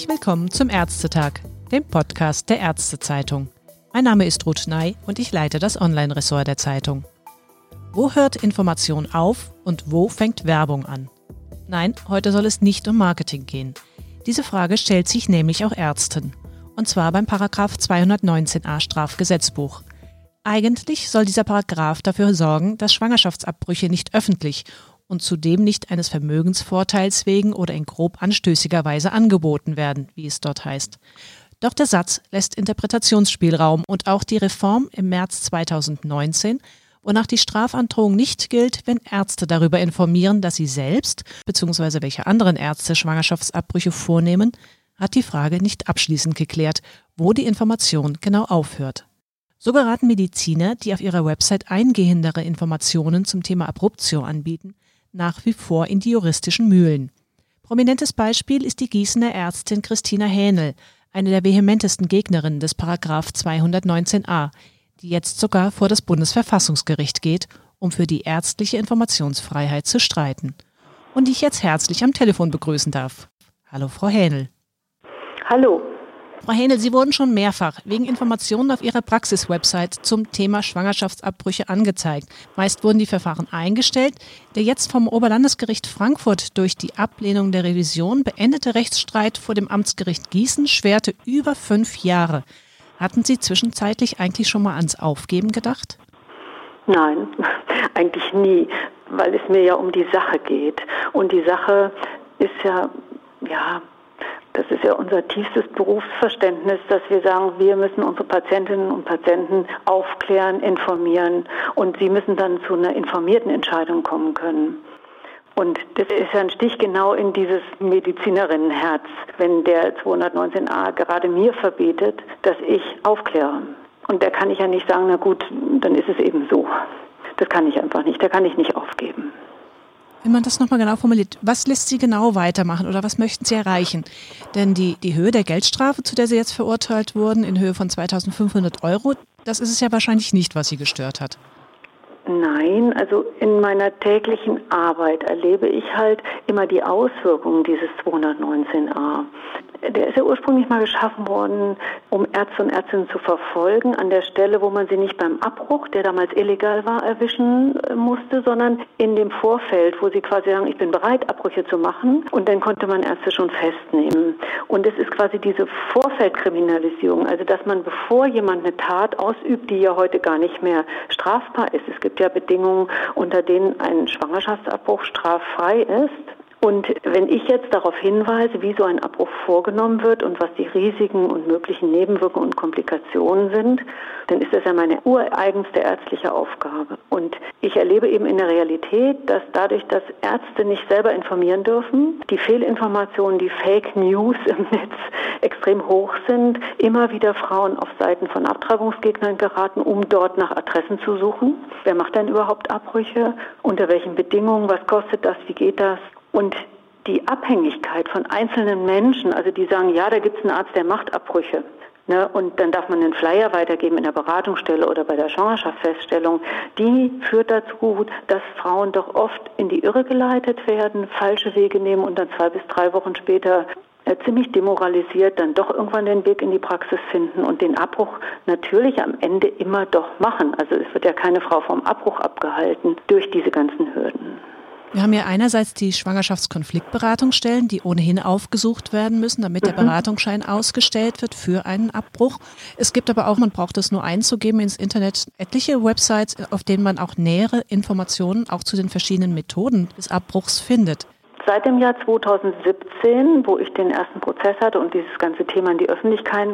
Herzlich willkommen zum Ärztetag, dem Podcast der Ärztezeitung. Mein Name ist Ruth Ney und ich leite das Online-Ressort der Zeitung. Wo hört Information auf und wo fängt Werbung an? Nein, heute soll es nicht um Marketing gehen. Diese Frage stellt sich nämlich auch Ärzten. Und zwar beim Paragraph 219a Strafgesetzbuch. Eigentlich soll dieser Paragraph dafür sorgen, dass Schwangerschaftsabbrüche nicht öffentlich und zudem nicht eines Vermögensvorteils wegen oder in grob anstößiger Weise angeboten werden, wie es dort heißt. Doch der Satz lässt Interpretationsspielraum und auch die Reform im März 2019, wonach die Strafandrohung nicht gilt, wenn Ärzte darüber informieren, dass sie selbst bzw. welche anderen Ärzte Schwangerschaftsabbrüche vornehmen, hat die Frage nicht abschließend geklärt, wo die Information genau aufhört. So geraten Mediziner, die auf ihrer Website eingehendere Informationen zum Thema Abruptio anbieten, nach wie vor in die juristischen Mühlen. Prominentes Beispiel ist die Gießener Ärztin Christina Hähnel, eine der vehementesten Gegnerinnen des Paragraph 219a, die jetzt sogar vor das Bundesverfassungsgericht geht, um für die ärztliche Informationsfreiheit zu streiten. Und die ich jetzt herzlich am Telefon begrüßen darf. Hallo, Frau Hähnel. Hallo. Frau Hähnel, Sie wurden schon mehrfach wegen Informationen auf Ihrer Praxis-Website zum Thema Schwangerschaftsabbrüche angezeigt. Meist wurden die Verfahren eingestellt. Der jetzt vom Oberlandesgericht Frankfurt durch die Ablehnung der Revision beendete Rechtsstreit vor dem Amtsgericht Gießen schwerte über fünf Jahre. Hatten Sie zwischenzeitlich eigentlich schon mal ans Aufgeben gedacht? Nein, eigentlich nie, weil es mir ja um die Sache geht. Und die Sache ist ja, ja, das ist ja unser tiefstes Berufsverständnis, dass wir sagen, wir müssen unsere Patientinnen und Patienten aufklären, informieren und sie müssen dann zu einer informierten Entscheidung kommen können. Und das ist ja ein Stich genau in dieses Medizinerinnenherz, wenn der 219a gerade mir verbietet, dass ich aufkläre. Und da kann ich ja nicht sagen, na gut, dann ist es eben so. Das kann ich einfach nicht, da kann ich nicht aufgeben. Wenn man das nochmal genau formuliert, was lässt Sie genau weitermachen oder was möchten Sie erreichen? Denn die, die Höhe der Geldstrafe, zu der Sie jetzt verurteilt wurden, in Höhe von 2500 Euro, das ist es ja wahrscheinlich nicht, was Sie gestört hat. Nein, also in meiner täglichen Arbeit erlebe ich halt immer die Auswirkungen dieses 219a. Der ist ja ursprünglich mal geschaffen worden, um Ärzte und Ärztinnen zu verfolgen, an der Stelle, wo man sie nicht beim Abbruch, der damals illegal war, erwischen äh, musste, sondern in dem Vorfeld, wo sie quasi sagen, ich bin bereit, Abbrüche zu machen. Und dann konnte man Ärzte schon festnehmen. Und es ist quasi diese Vorfeldkriminalisierung, also dass man, bevor jemand eine Tat ausübt, die ja heute gar nicht mehr strafbar ist, es gibt ja Bedingungen, unter denen ein Schwangerschaftsabbruch straffrei ist, und wenn ich jetzt darauf hinweise, wie so ein Abbruch vorgenommen wird und was die Risiken und möglichen Nebenwirkungen und Komplikationen sind, dann ist das ja meine ureigenste ärztliche Aufgabe. Und ich erlebe eben in der Realität, dass dadurch, dass Ärzte nicht selber informieren dürfen, die Fehlinformationen, die Fake News im Netz extrem hoch sind, immer wieder Frauen auf Seiten von Abtreibungsgegnern geraten, um dort nach Adressen zu suchen. Wer macht denn überhaupt Abbrüche? Unter welchen Bedingungen? Was kostet das? Wie geht das? Und die Abhängigkeit von einzelnen Menschen, also die sagen, ja, da gibt es einen Arzt, der macht Abbrüche. Ne, und dann darf man einen Flyer weitergeben in der Beratungsstelle oder bei der Schwangerschaftsfeststellung. Die führt dazu, dass Frauen doch oft in die Irre geleitet werden, falsche Wege nehmen und dann zwei bis drei Wochen später äh, ziemlich demoralisiert dann doch irgendwann den Weg in die Praxis finden und den Abbruch natürlich am Ende immer doch machen. Also es wird ja keine Frau vom Abbruch abgehalten durch diese ganzen Hürden. Wir haben ja einerseits die Schwangerschaftskonfliktberatungsstellen, die ohnehin aufgesucht werden müssen, damit der mhm. Beratungsschein ausgestellt wird für einen Abbruch. Es gibt aber auch, man braucht es nur einzugeben ins Internet, etliche Websites, auf denen man auch nähere Informationen auch zu den verschiedenen Methoden des Abbruchs findet. Seit dem Jahr 2017, wo ich den ersten Prozess hatte und dieses ganze Thema in die Öffentlichkeit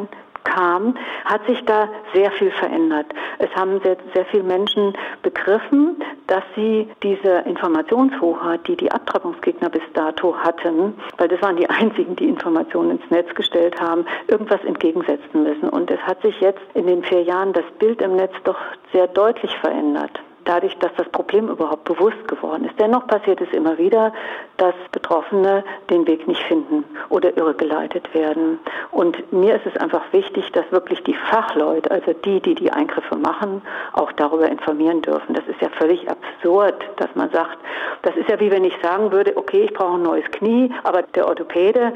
kam, hat sich da sehr viel verändert. Es haben sehr, sehr viele Menschen begriffen, dass sie diese Informationshoheit, die die Abtreibungsgegner bis dato hatten, weil das waren die einzigen, die Informationen ins Netz gestellt haben, irgendwas entgegensetzen müssen. Und es hat sich jetzt in den vier Jahren das Bild im Netz doch sehr deutlich verändert dadurch, dass das Problem überhaupt bewusst geworden ist. Dennoch passiert es immer wieder, dass Betroffene den Weg nicht finden oder irregeleitet werden. Und mir ist es einfach wichtig, dass wirklich die Fachleute, also die, die die Eingriffe machen, auch darüber informieren dürfen. Das ist ja völlig absurd, dass man sagt, das ist ja wie wenn ich sagen würde, okay, ich brauche ein neues Knie, aber der Orthopäde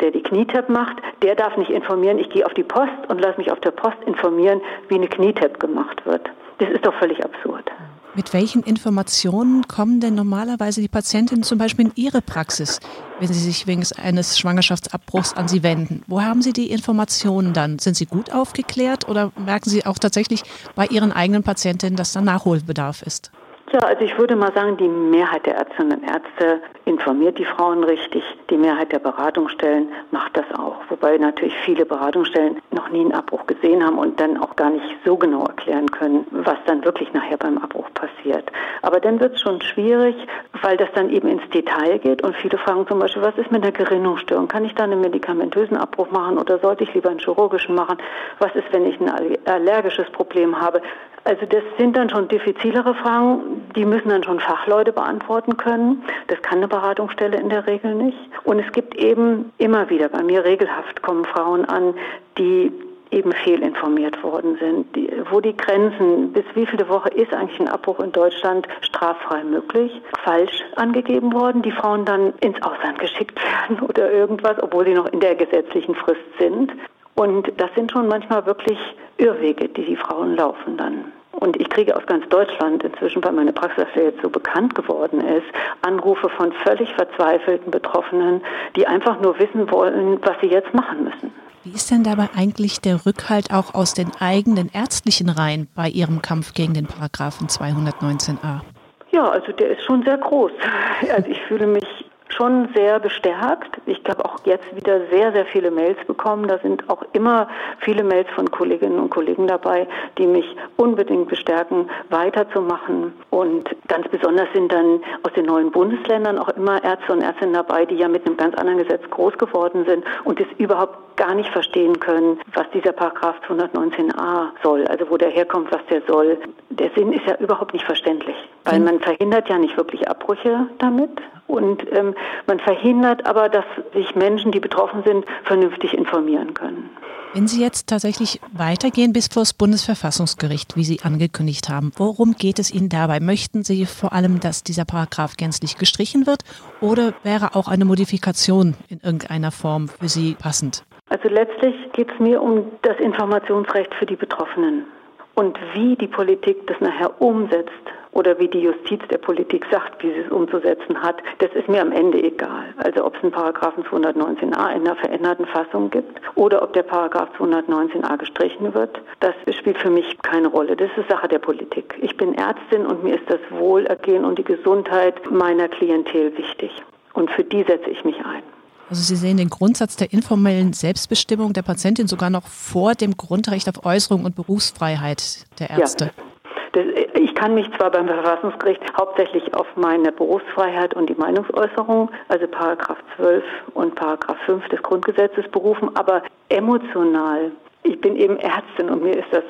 der die Knietap macht, der darf nicht informieren, ich gehe auf die Post und lasse mich auf der Post informieren, wie eine Knietap gemacht wird. Das ist doch völlig absurd. Mit welchen Informationen kommen denn normalerweise die Patientinnen zum Beispiel in Ihre Praxis, wenn sie sich wegen eines Schwangerschaftsabbruchs an Sie wenden? Wo haben Sie die Informationen dann? Sind Sie gut aufgeklärt oder merken Sie auch tatsächlich bei Ihren eigenen Patientinnen, dass da Nachholbedarf ist? Ja, also ich würde mal sagen, die Mehrheit der Ärztinnen und Ärzte informiert die Frauen richtig. Die Mehrheit der Beratungsstellen macht das auch. Wobei natürlich viele Beratungsstellen noch nie einen Abbruch gesehen haben und dann auch gar nicht so genau erklären können, was dann wirklich nachher beim Abbruch passiert. Aber dann wird es schon schwierig, weil das dann eben ins Detail geht und viele fragen zum Beispiel, was ist mit einer Gerinnungsstörung? Kann ich da einen medikamentösen Abbruch machen oder sollte ich lieber einen chirurgischen machen? Was ist, wenn ich ein allergisches Problem habe? Also das sind dann schon diffizilere Fragen, die müssen dann schon Fachleute beantworten können. Das kann eine Beratungsstelle in der Regel nicht. Und es gibt eben immer wieder, bei mir regelhaft kommen Frauen an, die eben fehlinformiert worden sind, die, wo die Grenzen, bis wie viele Woche ist eigentlich ein Abbruch in Deutschland straffrei möglich, falsch angegeben worden, die Frauen dann ins Ausland geschickt werden oder irgendwas, obwohl sie noch in der gesetzlichen Frist sind. Und das sind schon manchmal wirklich Irrwege, die die Frauen laufen dann. Und ich kriege aus ganz Deutschland inzwischen, weil meine Praxis jetzt so bekannt geworden ist, Anrufe von völlig verzweifelten Betroffenen, die einfach nur wissen wollen, was sie jetzt machen müssen. Wie ist denn dabei eigentlich der Rückhalt auch aus den eigenen ärztlichen Reihen bei Ihrem Kampf gegen den Paragraphen 219a? Ja, also der ist schon sehr groß. Also ich fühle mich schon sehr bestärkt. Ich habe auch jetzt wieder sehr, sehr viele Mails bekommen. Da sind auch immer viele Mails von Kolleginnen und Kollegen dabei, die mich unbedingt bestärken, weiterzumachen. Und ganz besonders sind dann aus den neuen Bundesländern auch immer Ärzte und Ärztinnen dabei, die ja mit einem ganz anderen Gesetz groß geworden sind und es überhaupt gar nicht verstehen können, was dieser Paragraph 219a soll, also wo der herkommt, was der soll. Der Sinn ist ja überhaupt nicht verständlich, weil man verhindert ja nicht wirklich Abbrüche damit und ähm, man verhindert aber, dass sich Menschen, die betroffen sind, vernünftig informieren können. Wenn Sie jetzt tatsächlich weitergehen bis vor das Bundesverfassungsgericht, wie Sie angekündigt haben, worum geht es Ihnen dabei? Möchten Sie vor allem, dass dieser Paragraph gänzlich gestrichen wird oder wäre auch eine Modifikation in irgendeiner Form für Sie passend? Also letztlich geht es mir um das Informationsrecht für die Betroffenen und wie die Politik das nachher umsetzt oder wie die Justiz der Politik sagt, wie sie es umzusetzen hat, das ist mir am Ende egal. Also ob es einen Paragraphen 219a in einer veränderten Fassung gibt oder ob der Paragraph 219a gestrichen wird, das spielt für mich keine Rolle. Das ist Sache der Politik. Ich bin Ärztin und mir ist das Wohlergehen und die Gesundheit meiner Klientel wichtig. Und für die setze ich mich ein. Also Sie sehen den Grundsatz der informellen Selbstbestimmung der Patientin sogar noch vor dem Grundrecht auf Äußerung und Berufsfreiheit der Ärzte. Ja. Das, ich kann mich zwar beim Verfassungsgericht hauptsächlich auf meine Berufsfreiheit und die Meinungsäußerung, also Paragraph 12 und Paragraph 5 des Grundgesetzes berufen, aber emotional. Ich bin eben Ärztin und mir ist das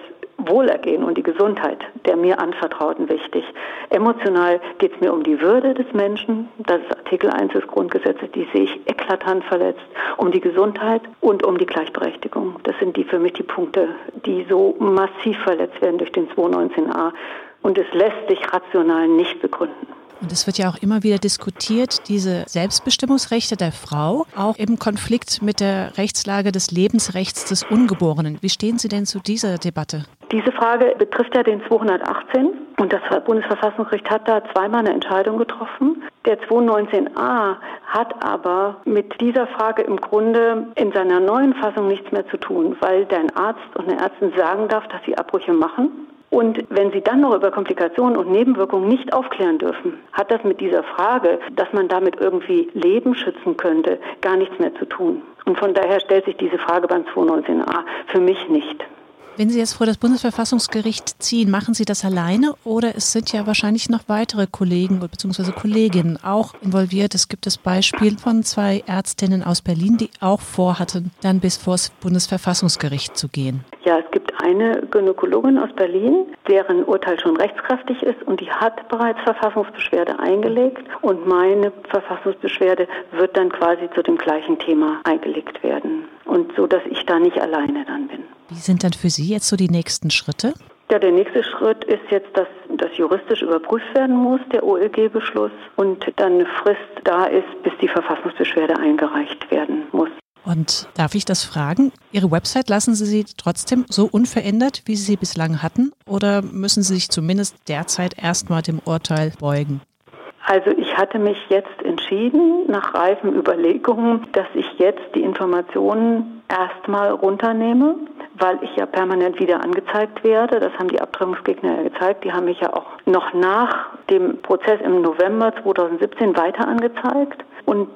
Wohlergehen und die Gesundheit der mir Anvertrauten wichtig. Emotional geht es mir um die Würde des Menschen, das ist Artikel 1 des Grundgesetzes, die sehe ich eklatant verletzt, um die Gesundheit und um die Gleichberechtigung. Das sind die für mich die Punkte, die so massiv verletzt werden durch den 219a und es lässt sich rational nicht begründen. Und es wird ja auch immer wieder diskutiert, diese Selbstbestimmungsrechte der Frau, auch im Konflikt mit der Rechtslage des Lebensrechts des Ungeborenen. Wie stehen Sie denn zu dieser Debatte? Diese Frage betrifft ja den 218 und das Bundesverfassungsgericht hat da zweimal eine Entscheidung getroffen. Der 219a hat aber mit dieser Frage im Grunde in seiner neuen Fassung nichts mehr zu tun, weil dein Arzt und eine Ärztin sagen darf, dass sie Abbrüche machen und wenn Sie dann noch über Komplikationen und Nebenwirkungen nicht aufklären dürfen, hat das mit dieser Frage, dass man damit irgendwie Leben schützen könnte, gar nichts mehr zu tun. Und von daher stellt sich diese Frage beim 219a für mich nicht. Wenn Sie jetzt vor das Bundesverfassungsgericht ziehen, machen Sie das alleine oder es sind ja wahrscheinlich noch weitere Kollegen bzw. Kolleginnen auch involviert? Es gibt das Beispiel von zwei Ärztinnen aus Berlin, die auch vorhatten, dann bis vor das Bundesverfassungsgericht zu gehen. Ja, es gibt eine Gynäkologin aus Berlin, deren Urteil schon rechtskräftig ist und die hat bereits Verfassungsbeschwerde eingelegt und meine Verfassungsbeschwerde wird dann quasi zu dem gleichen Thema eingelegt werden und so, dass ich da nicht alleine dann bin. Wie sind dann für Sie jetzt so die nächsten Schritte? Ja, der nächste Schritt ist jetzt, dass das juristisch überprüft werden muss, der OLG-Beschluss, und dann eine Frist da ist, bis die Verfassungsbeschwerde eingereicht werden muss. Und darf ich das fragen? Ihre Website lassen Sie sie trotzdem so unverändert, wie Sie sie bislang hatten? Oder müssen Sie sich zumindest derzeit erstmal dem Urteil beugen? Also ich hatte mich jetzt entschieden, nach reifen Überlegungen, dass ich jetzt die Informationen erstmal runternehme, weil ich ja permanent wieder angezeigt werde. Das haben die Abtreibungsgegner ja gezeigt. Die haben mich ja auch noch nach dem Prozess im November 2017 weiter angezeigt. Und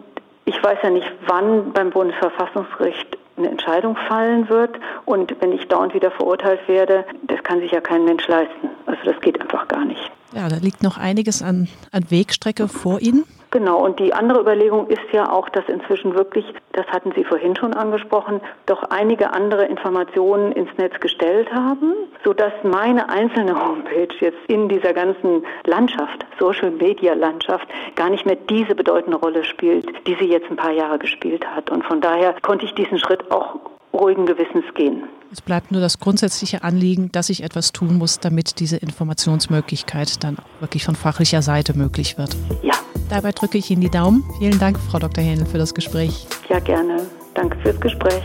ich weiß ja nicht, wann beim Bundesverfassungsgericht eine Entscheidung fallen wird. Und wenn ich dauernd wieder verurteilt werde, das kann sich ja kein Mensch leisten. Also das geht einfach gar nicht. Ja, da liegt noch einiges an, an Wegstrecke vor Ihnen. Genau, und die andere Überlegung ist ja auch, dass inzwischen wirklich, das hatten Sie vorhin schon angesprochen, doch einige andere Informationen ins Netz gestellt haben, sodass meine einzelne Homepage jetzt in dieser ganzen Landschaft, Social Media Landschaft, gar nicht mehr diese bedeutende Rolle spielt, die sie jetzt ein paar Jahre gespielt hat. Und von daher konnte ich diesen Schritt auch ruhigen Gewissens gehen. Es bleibt nur das grundsätzliche Anliegen, dass ich etwas tun muss, damit diese Informationsmöglichkeit dann auch wirklich von fachlicher Seite möglich wird. Ja. Dabei drücke ich Ihnen die Daumen. Vielen Dank, Frau Dr. Hähnel, für das Gespräch. Ja, gerne. Danke fürs Gespräch.